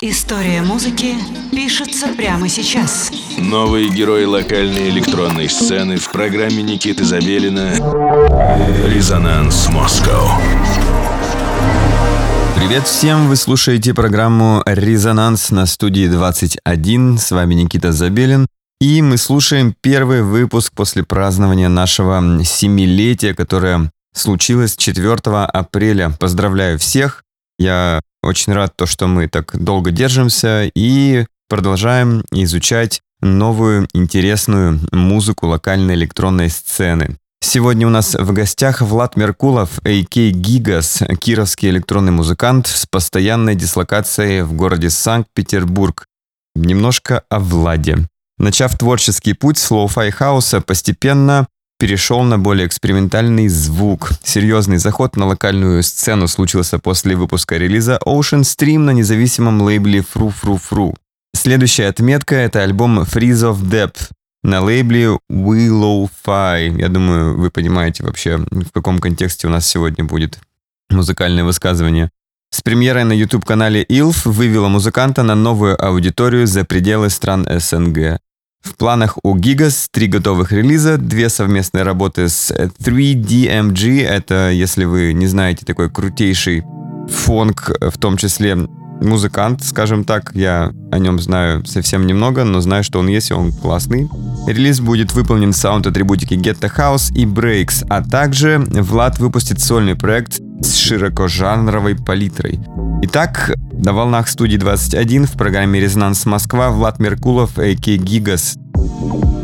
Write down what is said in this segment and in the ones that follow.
История музыки пишется прямо сейчас. Новые герои локальной электронной сцены в программе Никиты Забелина «Резонанс Москва». Привет всем! Вы слушаете программу «Резонанс» на студии 21. С вами Никита Забелин. И мы слушаем первый выпуск после празднования нашего семилетия, которое случилось 4 апреля. Поздравляю всех! Я очень рад, то, что мы так долго держимся и продолжаем изучать новую интересную музыку локальной электронной сцены. Сегодня у нас в гостях Влад Меркулов, a.k.a. Gigas, кировский электронный музыкант с постоянной дислокацией в городе Санкт-Петербург. Немножко о Владе. Начав творческий путь с lo-fi хауса, постепенно перешел на более экспериментальный звук. Серьезный заход на локальную сцену случился после выпуска релиза Ocean Stream на независимом лейбле Fru Fru Fru. Следующая отметка — это альбом Freeze of Depth на лейбле Willow Fi. Я думаю, вы понимаете вообще, в каком контексте у нас сегодня будет музыкальное высказывание. С премьерой на YouTube-канале ILF вывела музыканта на новую аудиторию за пределы стран СНГ. В планах у Gigas три готовых релиза, две совместные работы с 3DMG, это, если вы не знаете, такой крутейший фонк, в том числе музыкант, скажем так. Я о нем знаю совсем немного, но знаю, что он есть, и он классный. Релиз будет выполнен в саунд-атрибутике Getta House и Breaks, а также Влад выпустит сольный проект с широкожанровой палитрой. Итак, на волнах студии 21 в программе «Резонанс Москва» Влад Меркулов, а.к. Гигас. Резонанс.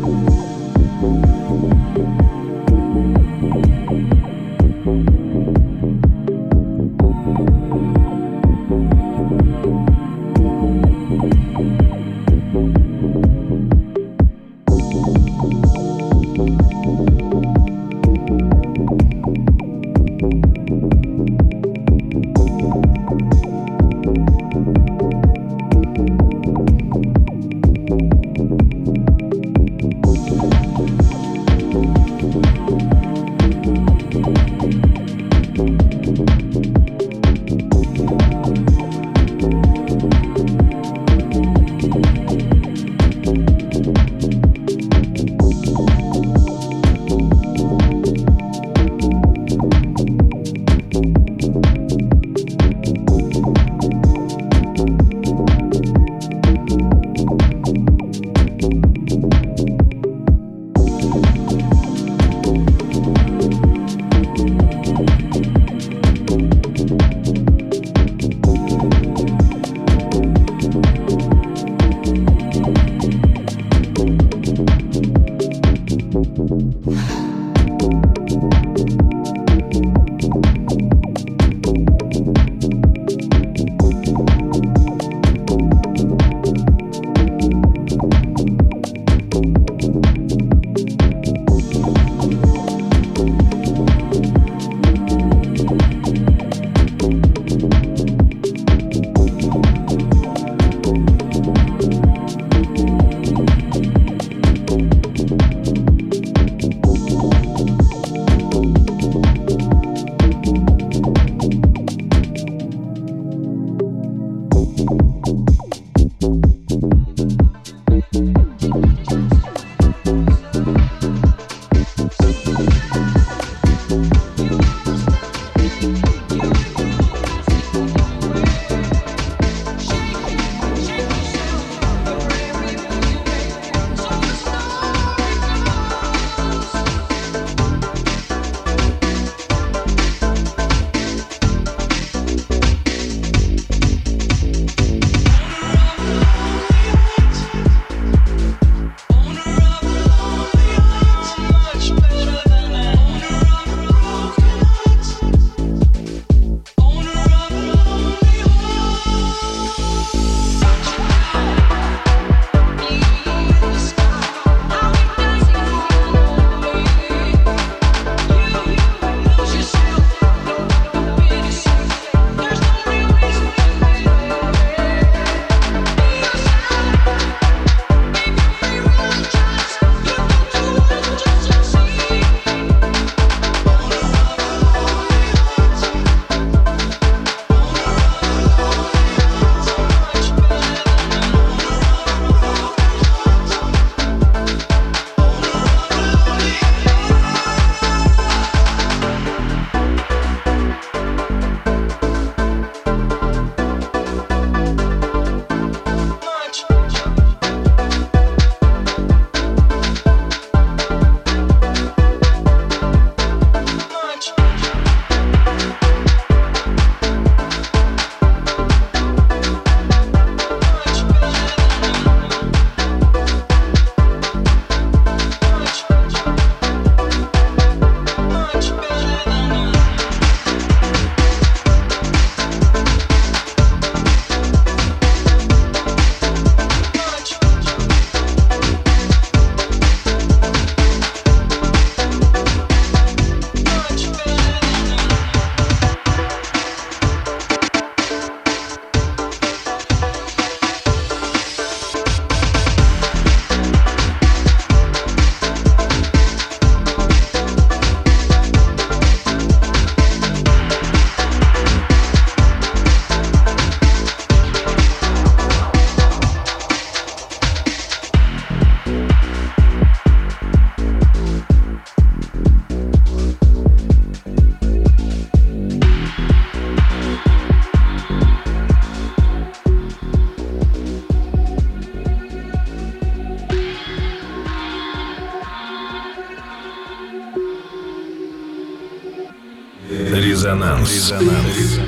Резонанс. Резонанс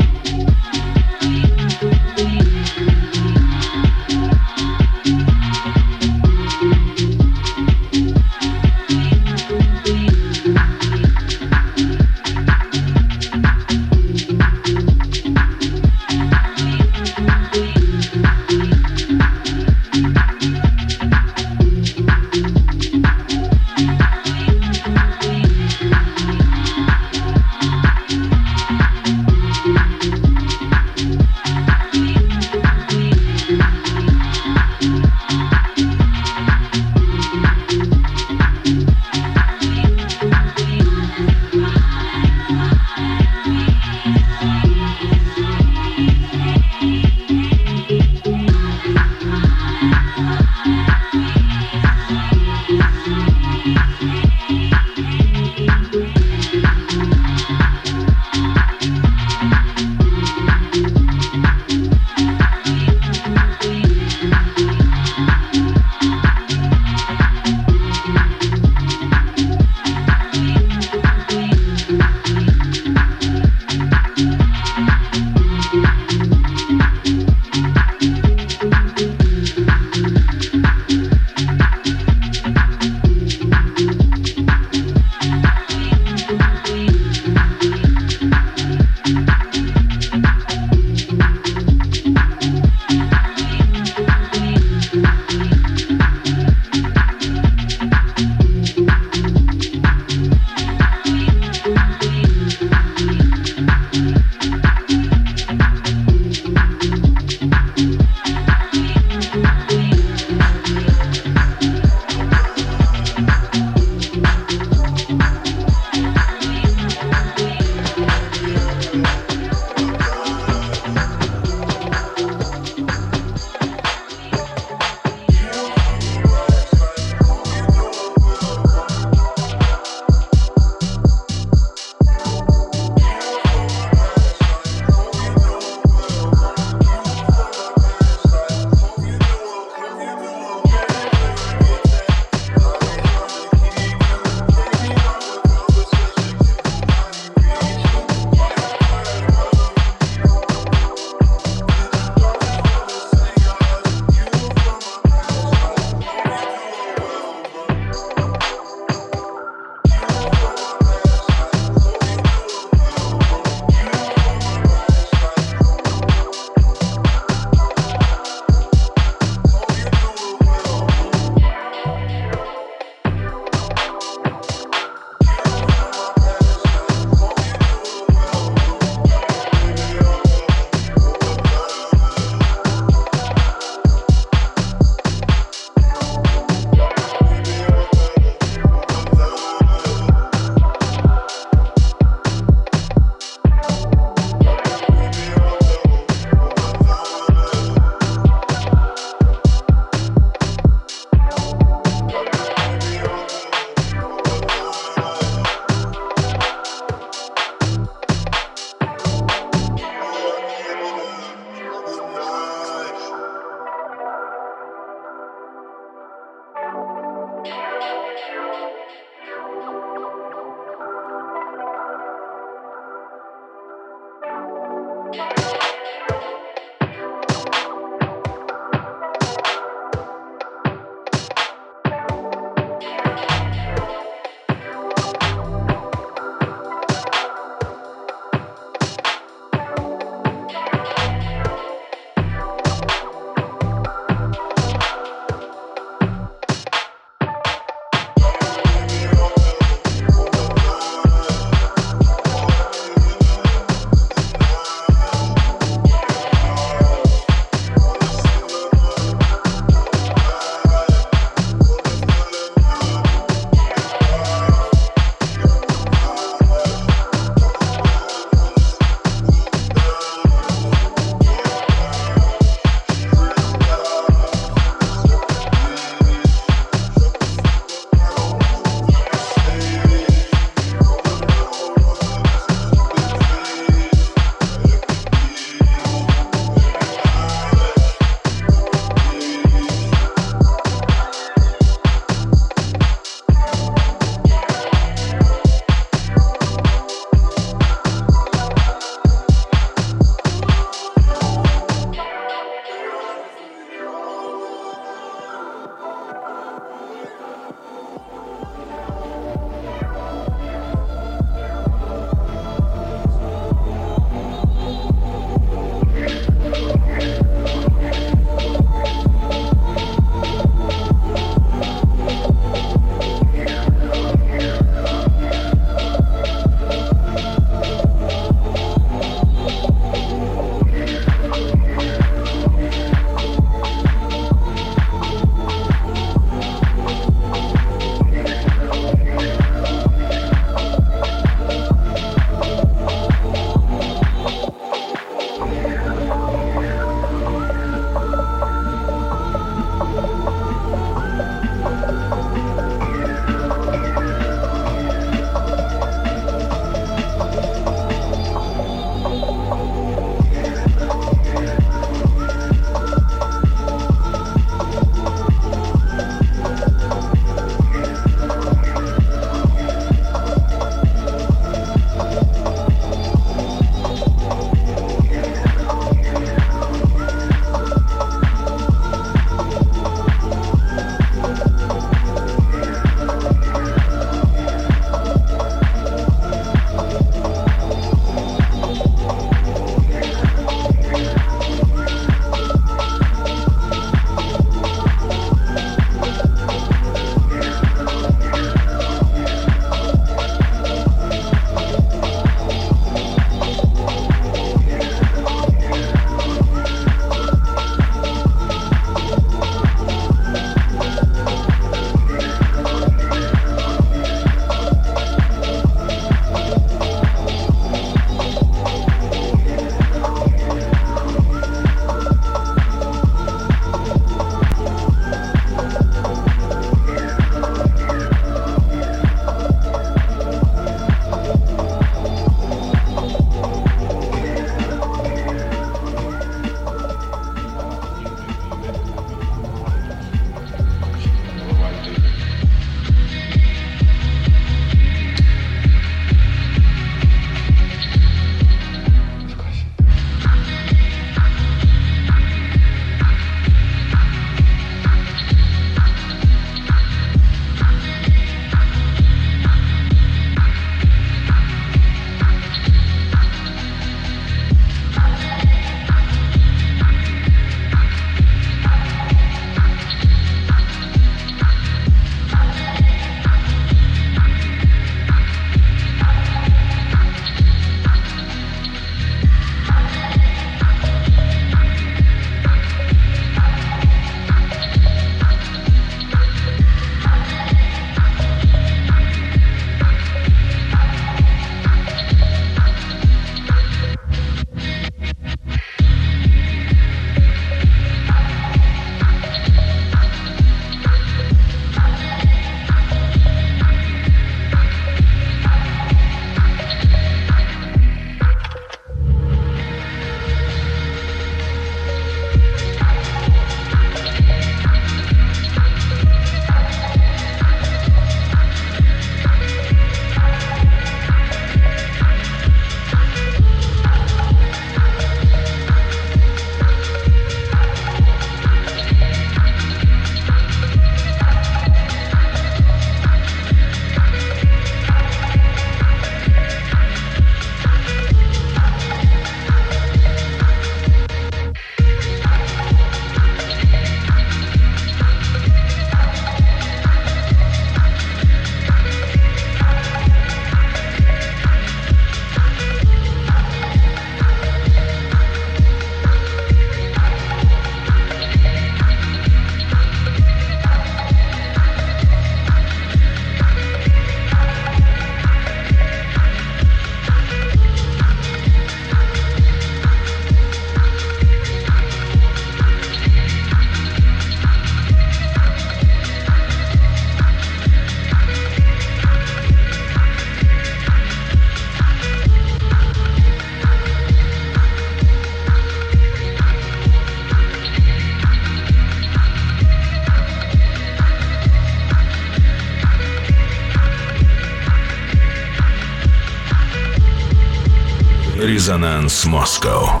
Resonance Moscow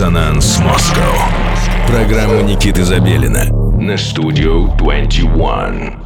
Резонанс Москва. Программа Никиты Забелина на студию 21.